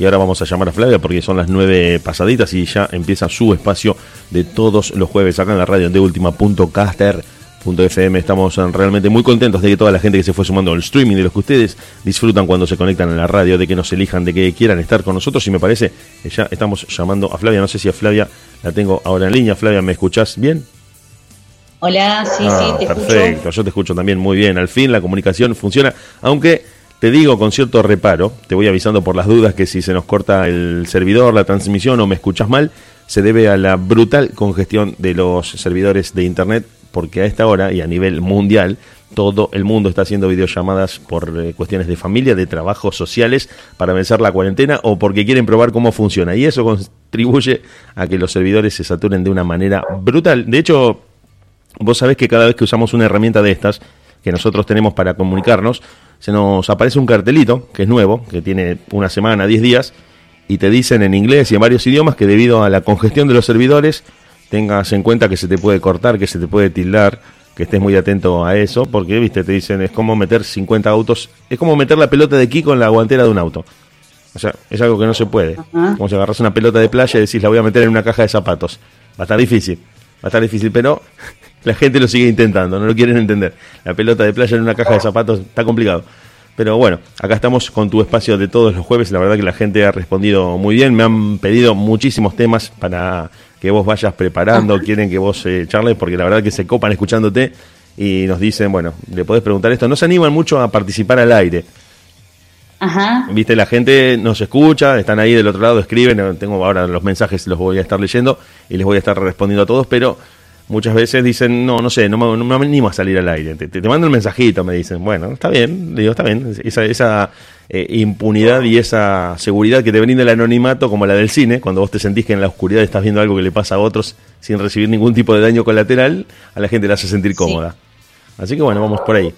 Y ahora vamos a llamar a Flavia porque son las nueve pasaditas y ya empieza su espacio de todos los jueves acá en la radio de última.caster.fm. Estamos realmente muy contentos de que toda la gente que se fue sumando al streaming, de los que ustedes disfrutan cuando se conectan en la radio, de que nos elijan, de que quieran estar con nosotros. Y me parece que ya estamos llamando a Flavia. No sé si a Flavia la tengo ahora en línea. Flavia, ¿me escuchás bien? Hola, sí, sí, Ah, te perfecto, escucho. yo te escucho también muy bien. Al fin la comunicación funciona, aunque te digo con cierto reparo, te voy avisando por las dudas que si se nos corta el servidor, la transmisión o me escuchas mal, se debe a la brutal congestión de los servidores de internet, porque a esta hora y a nivel mundial todo el mundo está haciendo videollamadas por eh, cuestiones de familia, de trabajos sociales, para vencer la cuarentena o porque quieren probar cómo funciona. Y eso contribuye a que los servidores se saturen de una manera brutal. De hecho, Vos sabés que cada vez que usamos una herramienta de estas, que nosotros tenemos para comunicarnos, se nos aparece un cartelito, que es nuevo, que tiene una semana, 10 días, y te dicen en inglés y en varios idiomas que debido a la congestión de los servidores, tengas en cuenta que se te puede cortar, que se te puede tildar, que estés muy atento a eso, porque, viste, te dicen, es como meter 50 autos, es como meter la pelota de Kiko en la guantera de un auto. O sea, es algo que no se puede. Ajá. Como si agarras una pelota de playa y decís, la voy a meter en una caja de zapatos. Va a estar difícil. Va a estar difícil, pero la gente lo sigue intentando, no lo quieren entender. La pelota de playa en una caja de zapatos está complicado. Pero bueno, acá estamos con tu espacio de todos los jueves. La verdad que la gente ha respondido muy bien. Me han pedido muchísimos temas para que vos vayas preparando. Quieren que vos eh, charles porque la verdad que se copan escuchándote y nos dicen, bueno, le podés preguntar esto. No se animan mucho a participar al aire. Ajá. Viste, la gente nos escucha, están ahí del otro lado, escriben, tengo ahora los mensajes, los voy a estar leyendo y les voy a estar respondiendo a todos, pero muchas veces dicen, no, no sé, no me, no me animo a salir al aire, te, te, mando un mensajito, me dicen, bueno, está bien, le digo, está bien, esa, esa eh, impunidad y esa seguridad que te brinda el anonimato, como la del cine, cuando vos te sentís que en la oscuridad estás viendo algo que le pasa a otros sin recibir ningún tipo de daño colateral, a la gente le hace sentir cómoda. Así que bueno, vamos por ahí.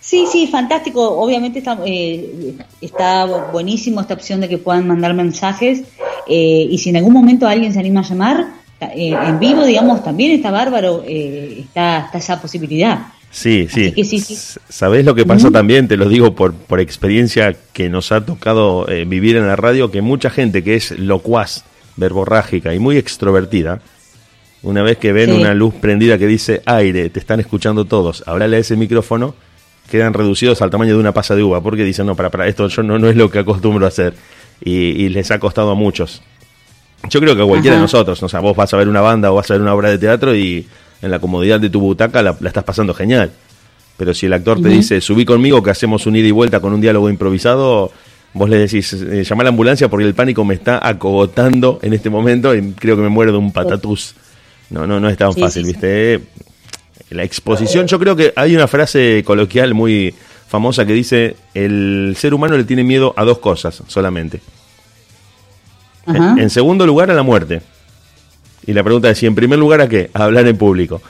Sí, sí, fantástico. Obviamente está, eh, está buenísimo esta opción de que puedan mandar mensajes. eh, y si en algún momento alguien se anima a llamar, eh, en vivo, digamos, también está bárbaro, eh, está, está esa posibilidad. Sí, sí. Que sí, sí. S- ¿Sabés lo que pasa también? Te lo digo por, por experiencia que nos ha tocado eh, vivir en la radio, que mucha gente que es locuaz, verborrágica y muy extrovertida, una vez que ven Sí. una luz prendida que dice aire, te están escuchando todos, hablarle a ese micrófono, quedan reducidos al tamaño de una pasa de uva, porque dicen, no, para, para, esto yo no, no es lo que acostumbro a hacer. Y, y les ha costado a muchos. Yo creo que cualquiera de nosotros, o sea, vos vas a ver una banda o vas a ver una obra de teatro y en la comodidad de tu butaca la, la estás pasando genial. Pero si el actor te dice, subí conmigo que hacemos un ida y vuelta con un diálogo improvisado, vos le decís, eh, llama a la ambulancia porque el pánico me está acogotando en este momento y creo que me muero de un patatús. No, no, no es tan Sí, fácil, sí, sí. ¿viste? La exposición, yo creo que hay una frase coloquial muy famosa que dice, el ser humano le tiene miedo a dos cosas solamente. En, en segundo lugar, a la muerte. Y la pregunta es, si en primer lugar a qué? A hablar en público.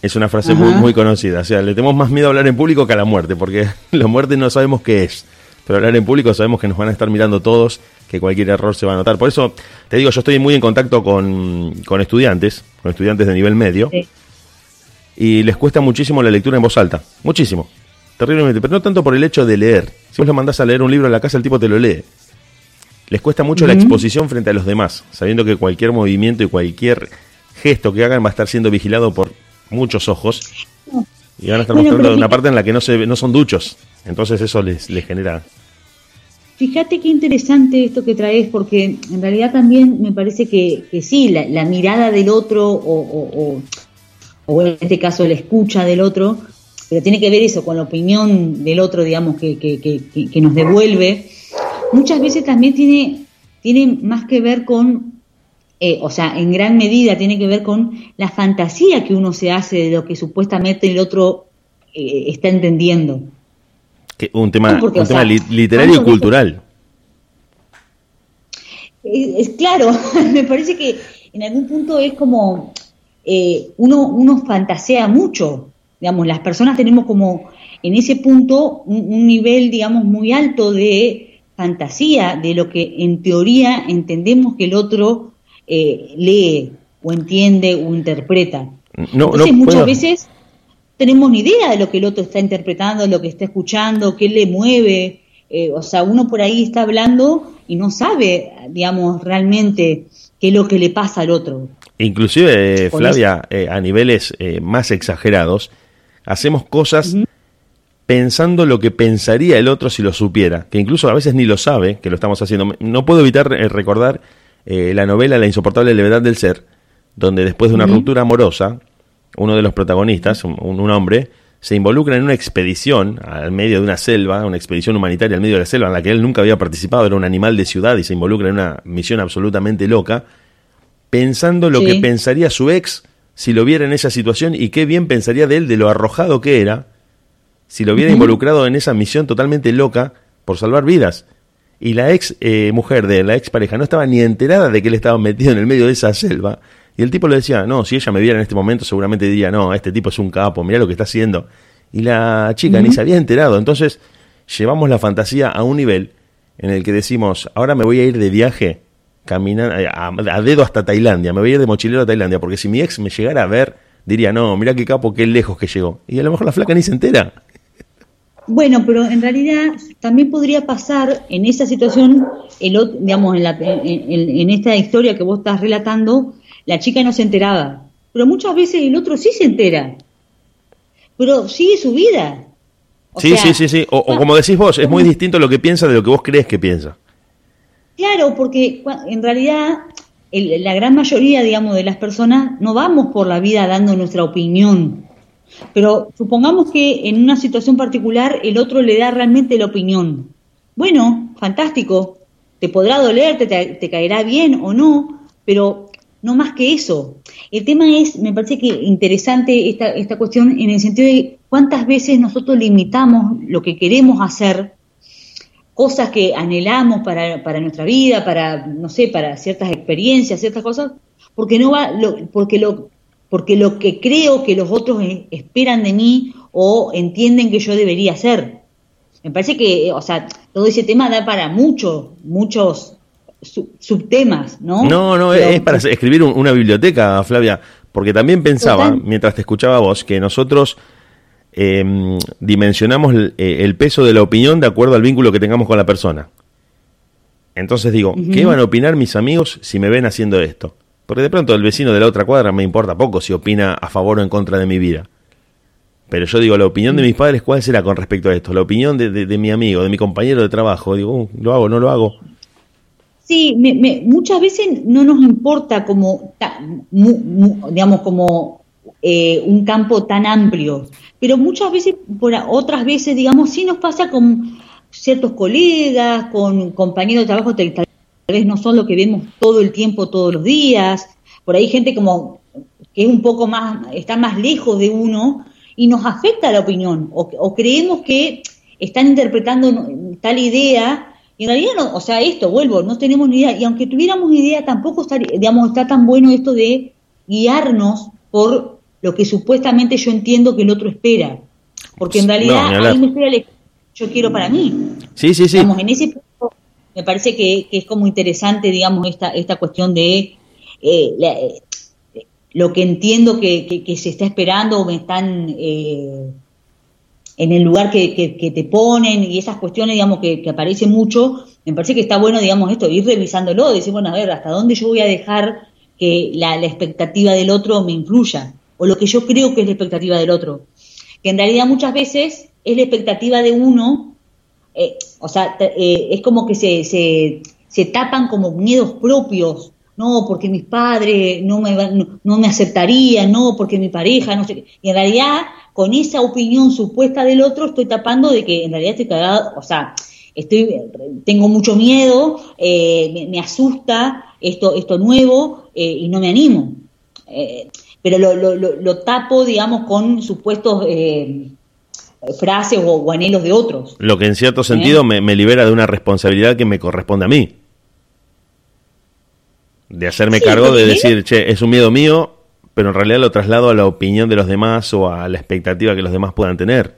Es una frase muy, muy conocida. O sea, le tenemos más miedo a hablar en público que a la muerte, porque la muerte no sabemos qué es. Pero hablar en público sabemos que nos van a estar mirando todos, que cualquier error se va a notar. Por eso, te digo, yo estoy muy en contacto con, con estudiantes, con estudiantes de nivel medio, Sí. y les cuesta muchísimo la lectura en voz alta. Muchísimo. Terriblemente. Pero no tanto por el hecho de leer. Si vos lo mandás a leer un libro en la casa, el tipo te lo lee. Les cuesta mucho la exposición frente a los demás, sabiendo que cualquier movimiento y cualquier gesto que hagan va a estar siendo vigilado por muchos ojos. Y van a estar Bueno, mostrando una parte en la que no, se, no son duchos. Entonces eso les, les genera... Fíjate qué interesante esto que traes, porque en realidad también me parece que, que sí, la, la mirada del otro, o, o- o- o en este caso la escucha del otro, pero tiene que ver eso con la opinión del otro, digamos, que- que- que nos devuelve, muchas veces también tiene, tiene más que ver con, eh, o sea, en gran medida tiene que ver con la fantasía que uno se hace de lo que supuestamente el otro eh, está entendiendo. que un tema, No, porque, un tema sea, literario y cultural. Eh, Es claro, me parece que en algún punto es como eh, uno, uno fantasea mucho, digamos, las personas tenemos como en ese punto un, un nivel, digamos, muy alto de fantasía, de lo que en teoría entendemos que el otro eh, lee o entiende o interpreta. No, Entonces no muchas puedo- veces tenemos ni idea de lo que el otro está interpretando, lo que está escuchando, qué le mueve, eh, o sea, uno por ahí está hablando y no sabe, digamos, realmente qué es lo que le pasa al otro. Inclusive, Flavia, eh, a niveles eh, más exagerados, hacemos cosas pensando lo que pensaría el otro si lo supiera, que incluso a veces ni lo sabe que lo estamos haciendo. No puedo evitar recordar la novela La insoportable levedad del ser, donde después de una ruptura amorosa, uno de los protagonistas, un hombre, se involucra en una expedición al medio de una selva, una expedición humanitaria al medio de la selva en la que él nunca había participado, era un animal de ciudad y se involucra en una misión absolutamente loca, pensando lo que pensaría su ex si lo viera en esa situación y qué bien pensaría de él, de lo arrojado que era, si lo hubiera involucrado en esa misión totalmente loca por salvar vidas. Y la ex eh, mujer de la ex pareja no estaba ni enterada de que él estaba metido en el medio de esa selva y el tipo le decía, no, si ella me viera en este momento seguramente diría, no, este tipo es un capo, mira lo que está haciendo. Y la chica ni se había enterado. Entonces llevamos la fantasía a un nivel en el que decimos, ahora me voy a ir de viaje caminando eh, a, dedo hasta Tailandia, me voy a ir de mochilero a Tailandia, porque si mi ex me llegara a ver, diría, no, mira qué capo, qué lejos que llegó. Y a lo mejor la flaca ni se entera. Bueno, pero en realidad también podría pasar en esa situación, el, digamos, en, la, en esta historia que vos estás relatando, la chica no se enteraba, pero muchas veces el otro sí se entera, pero sigue su vida. sí, sí, sí, sí, o, como decís vos, es muy distinto lo que piensa de lo que vos crees que piensa. Claro, porque en realidad la gran mayoría, digamos, de las personas no vamos por la vida dando nuestra opinión. Pero supongamos que en una situación particular el otro le da realmente la opinión. Bueno, fantástico. Te podrá doler, te, te caerá bien o no, pero no más que eso. El tema es, me parece que interesante esta, esta cuestión en el sentido de cuántas veces nosotros limitamos lo que queremos hacer, cosas que anhelamos para, para nuestra vida, para, no sé, para ciertas experiencias, ciertas cosas, porque no va, lo, porque lo, porque lo que creo que los otros esperan de mí o entienden que yo debería hacer. Me parece que, o sea, todo ese tema da para muchos, muchos subtemas, ¿no? No, no, es para escribir una biblioteca, Flavia, porque también pensaba, mientras te escuchaba vos, que nosotros em, dimensionamos eh, el, peso de la opinión de acuerdo al vínculo que tengamos con la persona. Entonces digo, ¿qué van a opinar mis amigos si me ven haciendo esto? Porque de pronto el vecino de la otra cuadra me importa poco si opina a favor o en contra de mi vida. Pero yo digo, la opinión de mis padres, ¿cuál será con respecto a esto? La opinión de, mi amigo, de mi compañero de trabajo. Digo, uh, ¿lo hago, no lo hago? Sí, muchas veces no nos importa como, digamos, como eh, un campo tan amplio, pero muchas veces, por otras veces, digamos, sí nos pasa con ciertos colegas, con compañeros de trabajo, tal, vez no son lo que vemos todo el tiempo, todos los días, por ahí gente como que es un poco más, está más lejos de uno y nos afecta la opinión, o creemos que están interpretando tal idea y en realidad, no, o sea, esto, vuelvo, no tenemos ni idea. Y aunque tuviéramos idea, tampoco está, digamos, está tan bueno esto de guiarnos por lo que supuestamente yo entiendo que el otro espera. Porque en realidad, ahí me espera el yo quiero para mí. Sí, sí, sí. Digamos, en ese punto me parece que, es como interesante, digamos, esta, esta cuestión de eh, eh, lo que entiendo que, que, se está esperando o me están eh, en el lugar que, te ponen y esas cuestiones, digamos, que, aparecen mucho, me parece que está bueno, digamos, esto, ir revisándolo, decir, bueno, a ver, ¿hasta dónde yo voy a dejar que la, expectativa del otro me influya? O lo que yo creo que es la expectativa del otro. Que en realidad muchas veces es la expectativa de uno, eh, o sea, eh, es como que se, se, se tapan como miedos propios no, porque mis padres no me, no, me aceptarían, no, porque mi pareja, no sé Y en realidad, con esa opinión supuesta del otro, estoy tapando de que en realidad estoy cagado, o sea, estoy, tengo mucho miedo, eh, me, asusta esto, esto nuevo eh, y no me animo. Pero lo, lo, lo, tapo, digamos, con supuestos frases o, anhelos de otros. Lo que en cierto sentido me, me libera de una responsabilidad que me corresponde a mí de hacerme cargo de decir, che, es un miedo mío, pero en realidad lo traslado a la opinión de los demás o a la expectativa que los demás puedan tener.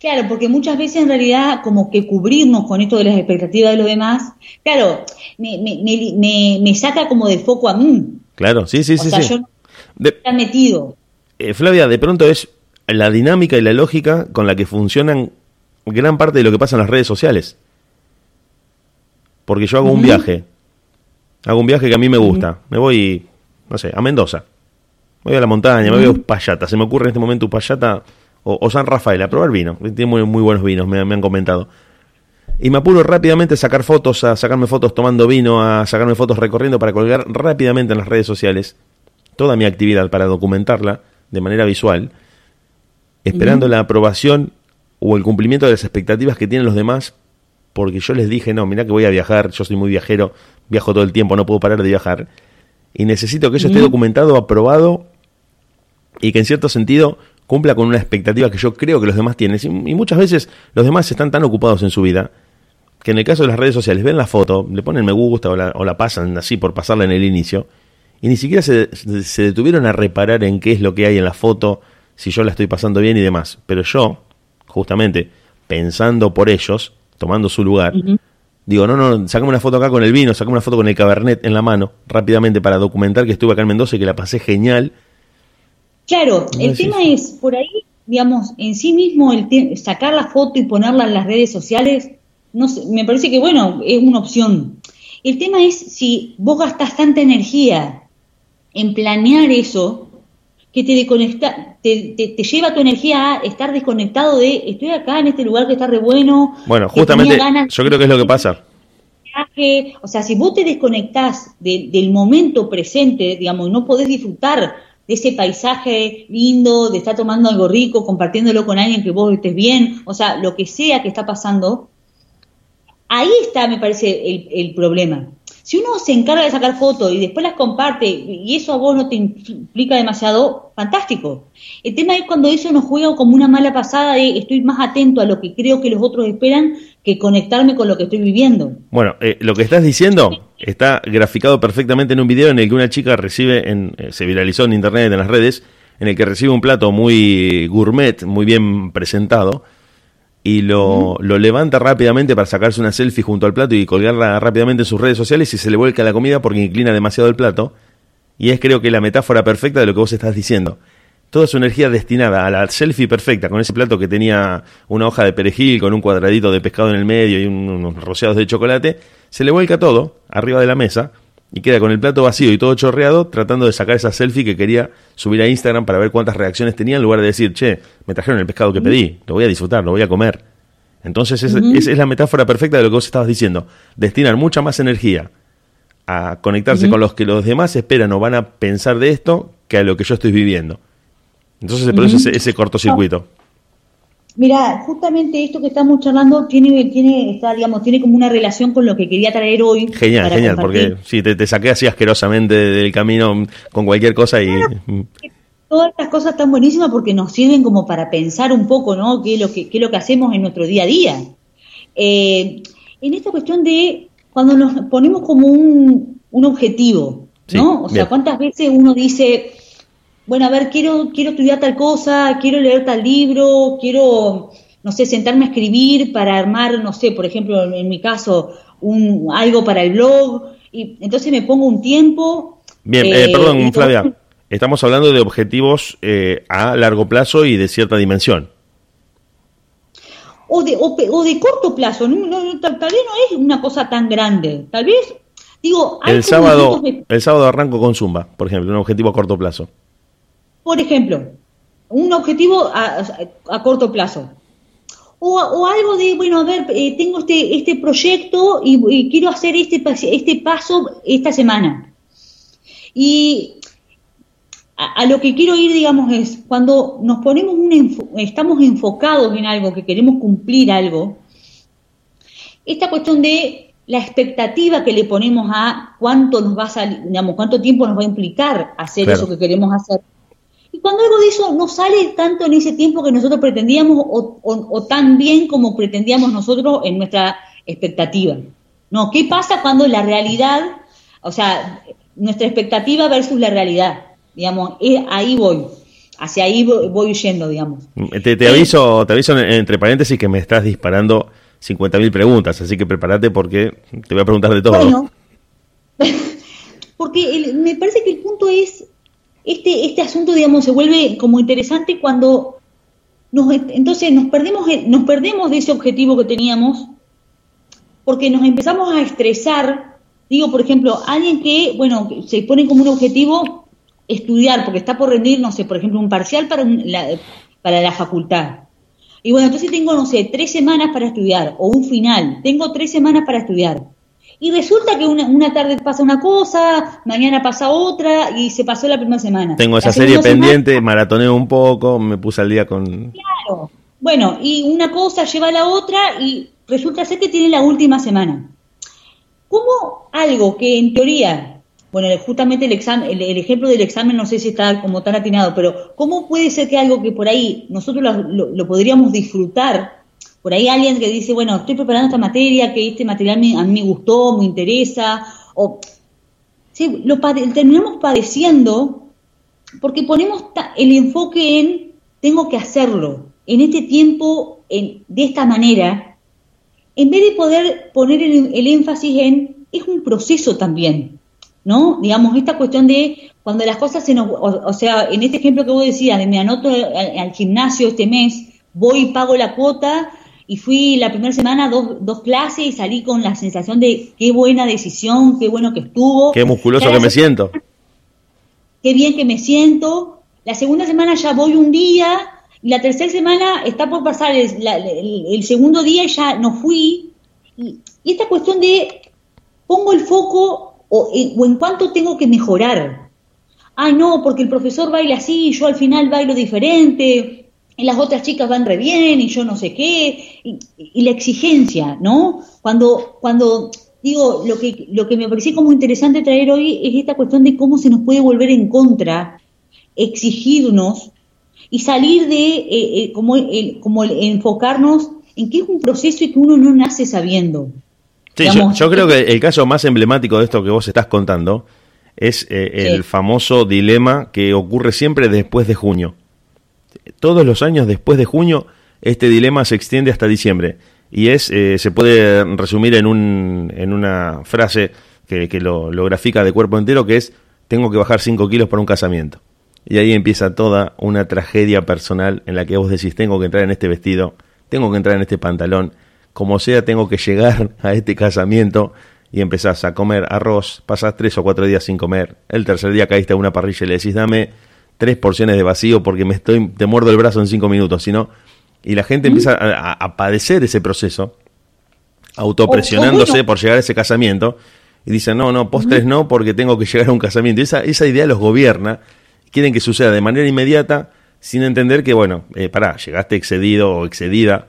Claro, porque muchas veces en realidad como que cubrirnos con esto de las expectativas de los demás, claro, me, me, me, saca como de foco a mí. Claro, sí, sí, sí. Sea, yo de, metido. Eh, Flavia, de pronto es la dinámica y la lógica con la que funcionan gran parte de lo que pasa en las redes sociales. Porque yo hago un viaje, hago un viaje que a mí me gusta, me voy, no sé, a Mendoza, me voy a la montaña, me voy a Uspallata, se me ocurre en este momento Uspallata o, San Rafael a probar vino, tiene muy, muy buenos vinos, me, me han comentado. Y me apuro rápidamente a sacar fotos, a sacarme fotos tomando vino, a sacarme fotos recorriendo para colgar rápidamente en las redes sociales toda mi actividad para documentarla de manera visual, esperando la aprobación o el cumplimiento de las expectativas que tienen los demás, porque yo les dije, no, mira que voy a viajar, yo soy muy viajero, viajo todo el tiempo, no puedo parar de viajar, y necesito que eso esté documentado, aprobado, y que en cierto sentido cumpla con una expectativa que yo creo que los demás tienen. Y muchas veces los demás están tan ocupados en su vida que en el caso de las redes sociales ven la foto, le ponen me gusta o la, o la pasan así por pasarla en el inicio, y ni siquiera se, se, detuvieron a reparar en qué es lo que hay en la foto, si yo la estoy pasando bien y demás. Pero yo, justamente, pensando por ellos, tomando su lugar, digo, no, no, sacame una foto acá con el vino, sacame una foto con el cabernet en la mano, rápidamente para documentar que estuve acá en Mendoza y que la pasé genial. Claro, el tema es, por ahí, digamos, en sí mismo, el sacar la foto y ponerla en las redes sociales, no me parece que, bueno, es una opción. El tema es si vos gastas tanta energía en planear eso, que te, desconecta, te, te, lleva tu energía a estar desconectado de estoy acá en este lugar que está re bueno. Bueno, justamente yo creo que es lo que pasa. O sea, si vos te desconectás del momento presente, digamos, no podés disfrutar de ese paisaje lindo, de estar tomando algo rico, compartiéndolo con alguien que vos estés bien, o sea, lo que sea que está pasando, ahí está, me parece, el, el problema. Si uno se encarga de sacar fotos y después las comparte y eso a vos no te implica demasiado, fantástico. El tema es cuando eso nos juega como una mala pasada de estoy más atento a lo que creo que los otros esperan que conectarme con lo que estoy viviendo. Bueno, eh, lo que estás diciendo está graficado perfectamente en un video en el que una chica recibe, en, eh, se viralizó en internet, en las redes, en el que recibe un plato muy gourmet, muy bien presentado, y lo, lo, levanta rápidamente para sacarse una selfie junto al plato y colgarla rápidamente en sus redes sociales y se le vuelca la comida porque inclina demasiado el plato. Y es creo que la metáfora perfecta de lo que vos estás diciendo. Toda su energía destinada a la selfie perfecta, con ese plato que tenía una hoja de perejil, con un cuadradito de pescado en el medio y unos rociados de chocolate, se le vuelca todo arriba de la mesa y queda con el plato vacío y todo chorreado tratando de sacar esa selfie que quería subir a Instagram para ver cuántas reacciones tenía en lugar de decir, che, me trajeron el pescado que pedí, lo voy a disfrutar, lo voy a comer. Entonces esa es la metáfora perfecta de lo que vos estabas diciendo. Destinar mucha más energía a conectarse con los que los demás esperan o van a pensar de esto que a lo que yo estoy viviendo. Entonces se produce ese, ese cortocircuito. Mira, justamente esto que estamos charlando tiene, tiene, está, digamos, tiene como una relación con lo que quería traer hoy. Genial, genial, porque sí, te, saqué así asquerosamente del camino con cualquier cosa y... todas estas cosas están buenísimas porque nos sirven como para pensar un poco, ¿no? ¿Qué es lo que, qué es lo que hacemos en nuestro día a día? Eh, en esta cuestión de cuando nos ponemos como un, un objetivo, ¿no? o sea, ¿cuántas veces uno dice bueno, a ver, quiero, quiero estudiar tal cosa, quiero leer tal libro, quiero, no sé, sentarme a escribir para armar, no sé, por ejemplo, en, mi caso, un, algo para el blog, y entonces me pongo un tiempo. Bien, eh, eh perdón, Flavia, estamos hablando de objetivos eh, a largo plazo y de cierta dimensión. O de, o, de corto plazo, tal, vez no es una cosa tan grande, tal vez, digo... el, sábado, el sábado arranco con Zumba, por ejemplo, un objetivo a corto plazo. Por ejemplo, un objetivo a, corto plazo. O, algo de, bueno, a ver, eh, tengo este, este proyecto y, quiero hacer este, este paso esta semana. Y a, lo que quiero ir, digamos, es cuando nos ponemos un, estamos enfocados en algo, que queremos cumplir algo, esta cuestión de la expectativa que le ponemos a cuánto nos va a salir, digamos, cuánto tiempo nos va a implicar hacer eso que queremos hacer y cuando algo de eso no sale tanto en ese tiempo que nosotros pretendíamos o, tan bien como pretendíamos nosotros en nuestra expectativa. No, ¿qué pasa cuando la realidad, o sea, nuestra expectativa versus la realidad? Digamos, ahí voy, hacia ahí voy, yendo, digamos. Te, te aviso, te aviso entre paréntesis que me estás disparando 50.000 preguntas, así que prepárate porque te voy a preguntar de todo. Bueno, porque me parece que el punto es este, este asunto, digamos, se vuelve como interesante cuando nos, entonces nos perdemos, nos perdemos de ese objetivo que teníamos porque nos empezamos a estresar. Digo, por ejemplo, alguien que, bueno, se pone como un objetivo estudiar, porque está por rendir, no sé, por ejemplo, un parcial para, la, para la facultad. Y bueno, entonces tengo, no sé, tres semanas para estudiar, o un final, tengo tres semanas para estudiar. Y resulta que una, tarde pasa una cosa, mañana pasa otra, y se pasó la primera semana. Tengo esa serie pendiente, maratoneo un poco, me puse al día con... Claro. Bueno, y una cosa lleva a la otra, y resulta ser que tiene la última semana. ¿Cómo algo que en teoría, bueno, justamente el, examen, el, ejemplo del examen no sé si está como tan atinado, pero ¿cómo puede ser que algo que por ahí nosotros lo, podríamos disfrutar, por ahí alguien que dice, bueno, estoy preparando esta materia, que este material a mí me gustó, me interesa, o sí, lo terminamos padeciendo porque ponemos el enfoque en tengo que hacerlo, en este tiempo, en, de esta manera, en vez de poder poner el, énfasis en, es un proceso también, ¿no? Digamos, esta cuestión de cuando las cosas se nos, o, sea, en este ejemplo que vos decías, de me anoto al, gimnasio este mes, voy y pago la cuota, y fui la primera semana dos, dos clases y salí con la sensación de qué buena decisión, qué bueno que estuvo. Qué musculoso que me siento. Qué bien que me siento. La segunda semana ya voy un día y la tercera semana está por pasar el, segundo día y ya no fui. Y, esta cuestión de pongo el foco o, en cuánto tengo que mejorar. Ah, no, porque el profesor baila así y yo al final bailo diferente. Y las otras chicas van re bien y yo no sé qué. Y, la exigencia, ¿no? Cuando, cuando digo, lo que, lo que me pareció como interesante traer hoy es esta cuestión de cómo se nos puede volver en contra, exigirnos y salir de eh, eh, como, el, como enfocarnos en que es un proceso y que uno no nace sabiendo. Sí, yo, creo que el caso más emblemático de esto que vos estás contando es eh, el famoso dilema que ocurre siempre después de junio. Todos los años después de junio este dilema se extiende hasta diciembre y es se puede resumir en, un, en una frase que, que lo, lo grafica de cuerpo entero que es tengo que bajar 5 kilos para un casamiento. Y ahí empieza toda una tragedia personal en la que vos decís, tengo que entrar en este vestido, tengo que entrar en este pantalón, como sea, tengo que llegar a este casamiento y empezás a comer arroz, pasás tres o cuatro días sin comer, el tercer día caíste a una parrilla y le decís, dame tres porciones de vacío porque me estoy, te muerdo el brazo en cinco minutos, sino y la gente empieza a, padecer ese proceso, autopresionándose por llegar a ese casamiento, y dicen, no, no, postres no, porque tengo que llegar a un casamiento. esa, esa idea los gobierna quieren que suceda de manera inmediata sin entender que, bueno, eh, pará, llegaste excedido o excedida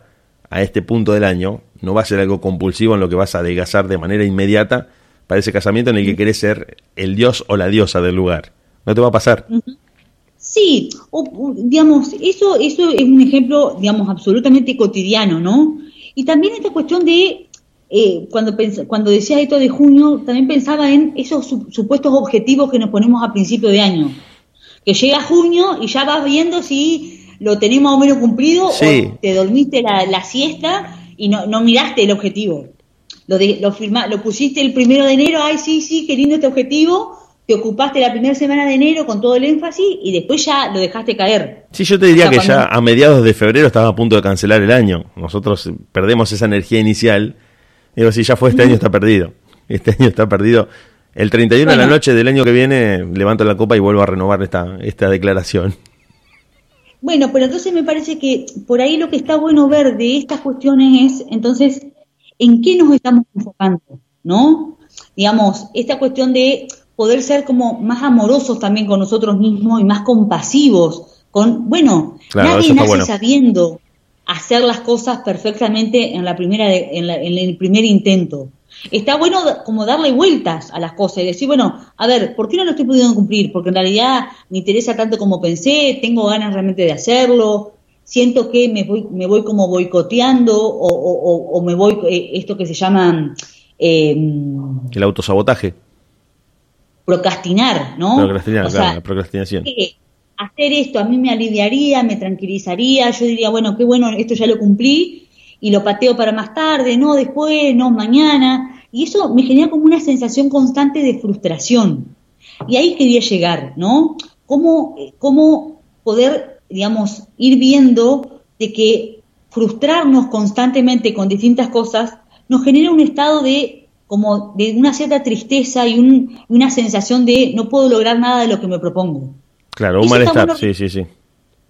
a este punto del año, no va a ser algo compulsivo en lo que vas a adelgazar de manera inmediata para ese casamiento en el que querés ser el dios o la diosa del lugar. No te va a pasar. Sí, digamos, eso, eso es un ejemplo, digamos, absolutamente cotidiano, ¿no? Y también esta cuestión de, eh, cuando, cuando decía esto de junio, también pensaba en esos supuestos objetivos que nos ponemos a principio de año que llega junio y ya vas viendo si lo tenés más o menos cumplido o te dormiste la, siesta y no, no miraste el objetivo. Lo, de, lo, lo pusiste el primero de enero, ay, sí, sí, qué lindo este objetivo, te ocupaste la primera semana de enero con todo el énfasis y después ya lo dejaste caer. Sí, yo te diría que ya a mediados de febrero estaba a punto de cancelar el año. Nosotros perdemos esa energía inicial. Digo, si ya fue este año, está perdido. Este año está perdido. El 31 de la noche del año que viene levanto la copa y vuelvo a renovar esta, esta declaración. Bueno, pero entonces me parece que por ahí lo que está bueno ver de estas cuestiones es, entonces, en qué nos estamos enfocando, ¿no? Digamos, esta cuestión de poder ser como más amorosos también con nosotros mismos y más compasivos, con, bueno, nadie nace sabiendo hacer las cosas perfectamente en la primera, en el primer intento está bueno como darle vueltas a las cosas y decir, bueno, a ver, ¿por qué no lo estoy pudiendo cumplir? Porque en realidad me interesa tanto como pensé, tengo ganas realmente de hacerlo, siento que me voy, me voy como boicoteando o, me voy, eh, esto que se llama... Eh, el autosabotaje. Procrastinar, ¿no? Procrastinar, claro, la procrastinación. hacer esto a mí me aliviaría, me tranquilizaría, yo diría, bueno, qué bueno, esto ya lo cumplí, y lo pateo para más tarde, no después, no mañana, y eso me genera como una sensación constante de frustración. Y ahí quería llegar, ¿no? ¿Cómo, cómo poder, digamos, ir viendo de que frustrarnos constantemente con distintas cosas nos genera un estado de como de una cierta tristeza y una sensación de no puedo lograr nada de lo que me propongo. Claro, un malestar, sí, sí, sí.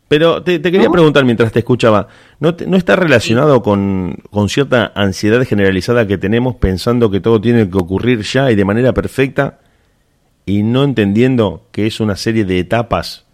Pero te, quería preguntar mientras te escuchaba, ¿no, no está relacionado con, con, cierta ansiedad generalizada que tenemos pensando que todo tiene que ocurrir ya y de manera perfecta y no entendiendo que es una serie de etapas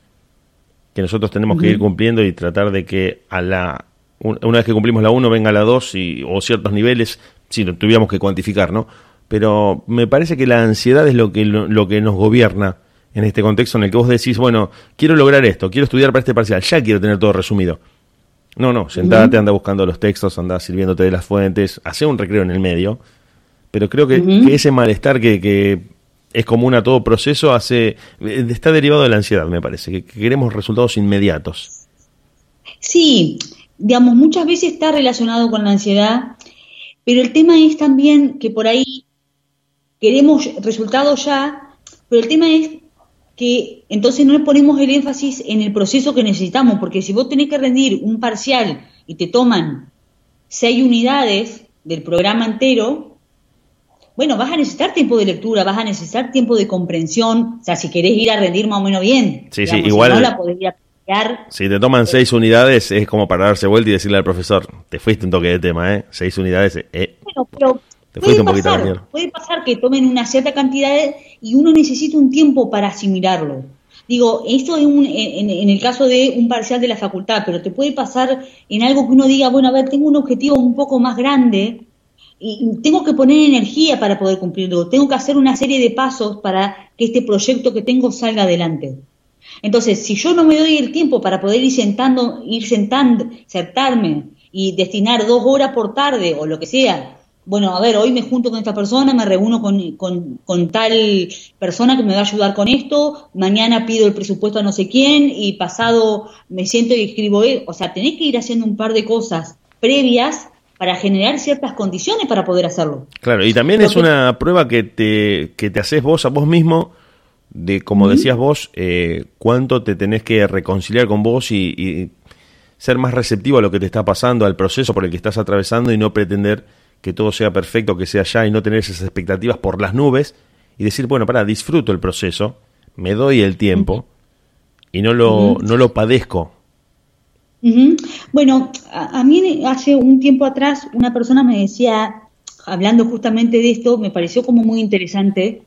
que nosotros tenemos que ir cumpliendo y tratar de que a la una vez que cumplimos la 1 venga la 2 y, o ciertos niveles, si lo tuviéramos que cuantificar, ¿no? Pero me parece que la ansiedad es lo que, lo que nos gobierna en este contexto en el que vos decís, bueno, quiero lograr esto, quiero estudiar para este parcial, ya quiero tener todo resumido. No, no, sentate, anda buscando los textos, anda sirviéndote de las fuentes, hace un recreo en el medio, pero creo que, ese malestar que, es común a todo proceso hace eh, está derivado de la ansiedad, me parece, que, queremos resultados inmediatos. Sí, digamos, muchas veces está relacionado con la ansiedad, pero el tema es también que por ahí queremos resultados ya, pero el tema es que entonces no le ponemos el énfasis en el proceso que necesitamos, porque si vos tenés que rendir un parcial y te toman seis unidades del programa entero, bueno, vas a necesitar tiempo de lectura, vas a necesitar tiempo de comprensión, o sea, si querés ir a rendir más o menos bien. Sí, sí, igual. Si no la podés ir a si te toman seis unidades, es como para darse vuelta y decirle al profesor, te fuiste un toque de tema, ¿eh? Seis unidades, eh. Bueno, pero puede pasar, Puede pasar que tomen una cierta cantidad y uno necesita un tiempo para asimilarlo. Digo, esto es en, el caso de un parcial de la facultad, pero te puede pasar en algo que uno diga, bueno, a ver, tengo un objetivo un poco más grande y tengo que poner energía para poder cumplirlo, tengo que hacer una serie de pasos para que este proyecto que tengo salga adelante. Entonces, si yo no me doy el tiempo para poder ir sentando, ir sentando, sentarme y destinar dos horas por tarde o lo que sea bueno, a ver, hoy me junto con esta persona, me reúno con, tal persona que me va a ayudar con esto, mañana pido el presupuesto a no sé quién y pasado me siento y escribo, o sea, tenés que ir haciendo un par de cosas previas para generar ciertas condiciones para poder hacerlo. Claro, y también es una prueba que te, que te haces vos a vos mismo de, como decías vos, eh, cuánto te tenés que reconciliar con vos y ser más receptivo a lo que te está pasando, al proceso por el que estás atravesando y no pretender que todo sea perfecto, que sea ya y no tener esas expectativas por las nubes y decir, bueno, para, disfruto el proceso, me doy el tiempo y no lo, no lo padezco. Bueno, a, mí hace un tiempo atrás una persona me decía, hablando justamente de esto, me pareció como muy interesante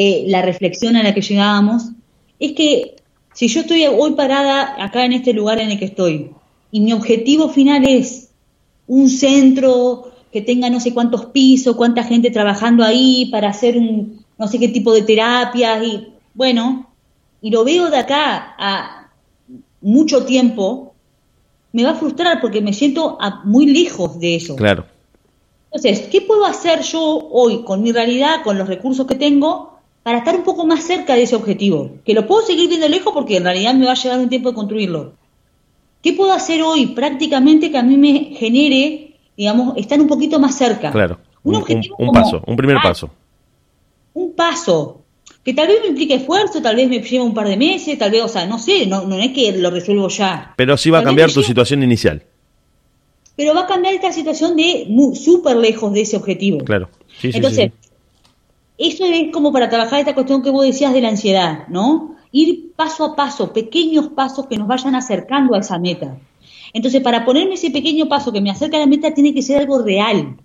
eh, la reflexión a la que llegábamos, es que si yo estoy hoy parada acá en este lugar en el que estoy y mi objetivo final es un centro que tenga no sé cuántos pisos, cuánta gente trabajando ahí para hacer un no sé qué tipo de terapias y bueno, y lo veo de acá a mucho tiempo, me va a frustrar porque me siento muy lejos de eso. Claro. Entonces, ¿qué puedo hacer yo hoy con mi realidad, con los recursos que tengo, para estar un poco más cerca de ese objetivo? Que lo puedo seguir viendo lejos porque en realidad me va a llevar un tiempo de construirlo. ¿Qué puedo hacer hoy prácticamente que a mí me genere digamos, están un poquito más cerca. Claro. Un, paso, un primer paso. Un paso, que tal vez me implique esfuerzo, tal vez me lleve un par de meses, tal vez, o sea, no sé, no, no es que lo resuelvo ya. Pero sí va a cambiar tu situación inicial. Pero va a cambiar esta situación de súper lejos de ese objetivo. Claro. Entonces, eso es como para trabajar esta cuestión que vos decías de la ansiedad, ¿no? Ir paso a paso, pequeños pasos que nos vayan acercando a esa meta. Entonces, para ponerme ese pequeño paso que me acerca a la meta, tiene que ser algo real,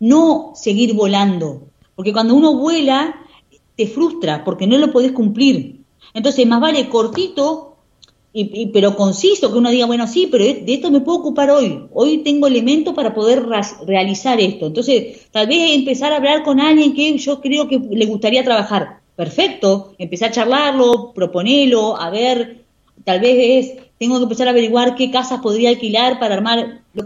no seguir volando. Porque cuando uno vuela, te frustra porque no lo podés cumplir. Entonces, más vale cortito, y, pero conciso, que uno diga, bueno, sí, pero de esto me puedo ocupar hoy. Hoy tengo elementos para poder realizar esto. Entonces, tal vez empezar a hablar con alguien que yo creo que le gustaría trabajar. Perfecto, empezar a charlarlo, proponerlo, a ver, tal vez es tengo que empezar a averiguar qué casas podría alquilar para armar lo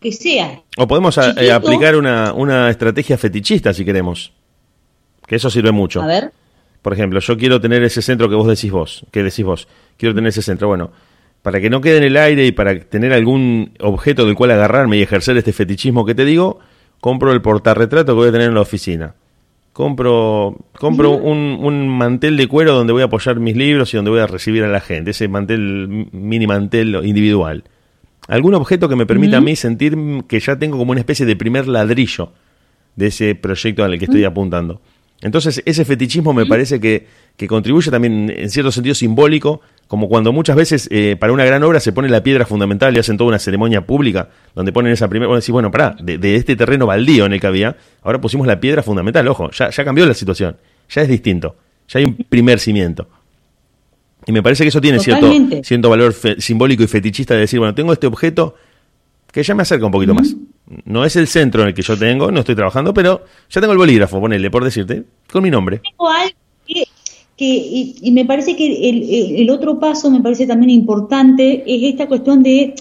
que sea. O podemos eh, aplicar una, una estrategia fetichista si queremos, que eso sirve mucho. A ver. Por ejemplo, yo quiero tener ese centro que vos decís vos, que decís vos, quiero tener ese centro. Bueno, para que no quede en el aire y para tener algún objeto del cual agarrarme y ejercer este fetichismo que te digo, compro el portarretrato que voy a tener en la oficina. Compro, compro un, un, mantel de cuero donde voy a apoyar mis libros y donde voy a recibir a la gente, ese mantel, mini mantel individual. algún objeto que me permita a mí sentir que ya tengo como una especie de primer ladrillo de ese proyecto al que estoy apuntando. Entonces, ese fetichismo me parece que, que, contribuye también en cierto sentido simbólico, como cuando muchas veces eh, para una gran obra se pone la piedra fundamental y hacen toda una ceremonia pública donde ponen esa primera. Bueno, decís, bueno, pará, de, este terreno baldío en el que había, ahora pusimos la piedra fundamental, ojo, ya, ya cambió la situación, ya es distinto, ya hay un primer cimiento. Y me parece que eso tiene cierto, cierto valor simbólico y fetichista de decir, bueno, tengo este objeto que ya me acerca un poquito más. No es el centro en el que yo tengo, no estoy trabajando, pero ya tengo el bolígrafo, ponele, por decirte, con mi nombre. Tengo algo que, y, me parece que el, el, otro paso me parece también importante es esta cuestión de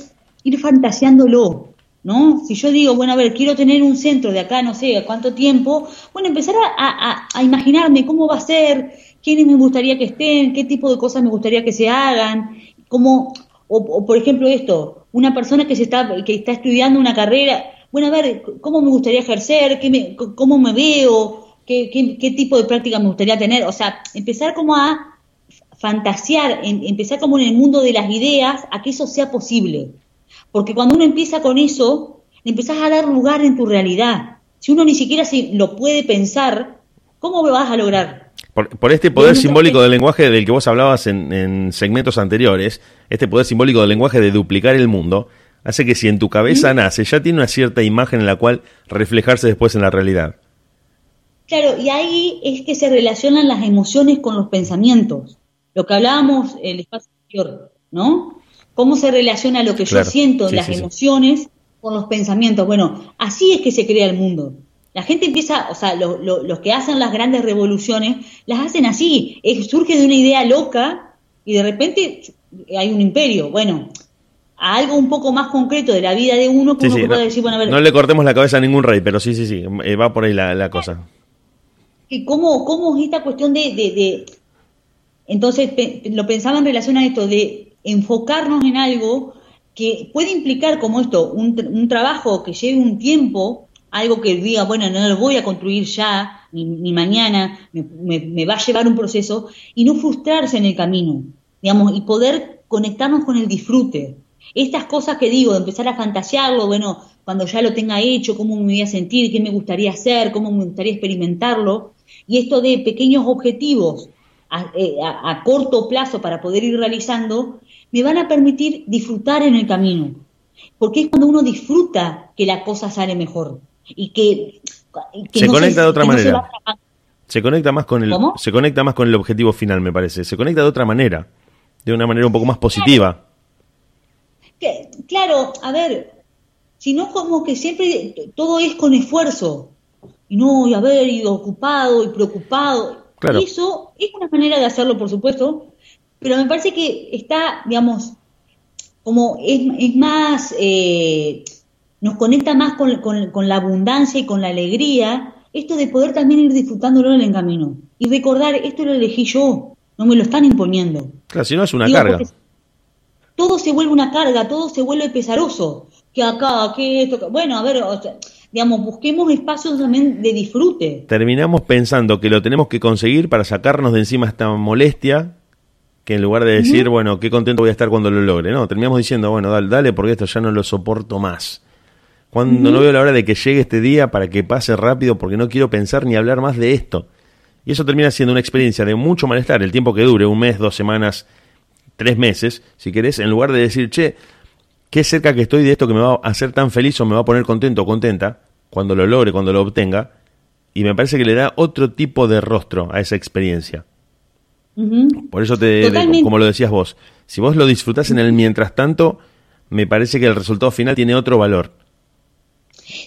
ir fantaseándolo, ¿no? Si yo digo, bueno, a ver, quiero tener un centro de acá, no sé, cuánto tiempo, bueno, empezar a, a imaginarme cómo va a ser, quiénes me gustaría que estén, qué tipo de cosas me gustaría que se hagan, cómo, o, por ejemplo esto, una persona que se está, que está estudiando una carrera, bueno, a ver, cómo me gustaría ejercer, qué me, cómo me veo, qué, qué, tipo de práctica me gustaría tener, o sea, empezar como a fantasear, empezar como en el mundo de las ideas a que eso sea posible. Porque cuando uno empieza con eso, le empezás a dar lugar en tu realidad. Si uno ni siquiera se lo puede pensar, ¿cómo lo vas a lograr? Por, este poder simbólico del lenguaje del que vos hablabas en, segmentos anteriores, este poder simbólico del lenguaje de duplicar el mundo, hace que si en tu cabeza nace, ya tiene una cierta imagen en la cual reflejarse después en la realidad. Claro, y ahí es que se relacionan las emociones con los pensamientos. Lo que hablábamos el espacio anterior, ¿no? Cómo se relaciona lo que yo siento, las emociones, con los pensamientos. Bueno, así es que se crea el mundo. La gente empieza, o sea, los que hacen las grandes revoluciones, las hacen así, surge de una idea loca y de repente hay un imperio. Bueno, a algo un poco más concreto de la vida de uno, que uno puede decir, bueno, a ver... No le cortemos la cabeza a ningún rey, pero sí, sí, sí, eh, va por ahí la, cosa. ¿Y cómo, cómo es esta cuestión de... de, Entonces, lo pensaba en relación a esto, de enfocarnos en algo que puede implicar como esto, un, un trabajo que lleve un tiempo, algo que diga, bueno, no lo voy a construir ya, ni, mañana, me, va a llevar un proceso, y no frustrarse en el camino, digamos, y poder conectarnos con el disfrute. Estas cosas que digo, de empezar a fantasearlo, bueno, cuando ya lo tenga hecho, cómo me voy a sentir, qué me gustaría hacer, cómo me gustaría experimentarlo, y esto de pequeños objetivos a, eh, a corto plazo para poder ir realizando, me van a permitir disfrutar en el camino, porque es cuando uno disfruta que la cosa sale mejor y que, se conecta de otra manera. Se, conecta más con el se conecta más con el objetivo final, me parece. Se conecta de otra manera, de una manera un poco más positiva. Claro, a ver, si no como que siempre todo es con esfuerzo y no y haber ido ocupado y preocupado. eso es una manera de hacerlo, por supuesto, pero me parece que está, digamos, como es, es más eh, nos conecta más con, la abundancia y con la alegría, esto de poder también ir disfrutándolo en el camino. Y recordar, esto lo elegí yo, no me lo están imponiendo. Claro, si no es una carga. Todo se vuelve una carga, todo se vuelve pesaroso. Que acá, que esto, bueno, a ver, digamos, busquemos espacios también de disfrute. Terminamos pensando que lo tenemos que conseguir para sacarnos de encima esta molestia, que en lugar de decir, bueno, qué contento voy a estar cuando lo logre, no, terminamos diciendo, bueno, dale, dale, porque esto ya no lo soporto más. Cuando no veo la hora de que llegue este día para que pase rápido porque no quiero pensar ni hablar más de esto. Y eso termina siendo una experiencia de mucho malestar, el tiempo que dure, un mes, dos semanas, tres meses, si querés, en lugar de decir, che, qué cerca que estoy de esto que me va a hacer tan feliz o me va a poner contento o contenta, cuando lo logre, cuando lo obtenga, y me parece que le da otro tipo de rostro a esa experiencia. Por eso te, como lo decías vos, si vos lo disfrutás en el mientras tanto, me parece que el resultado final tiene otro valor.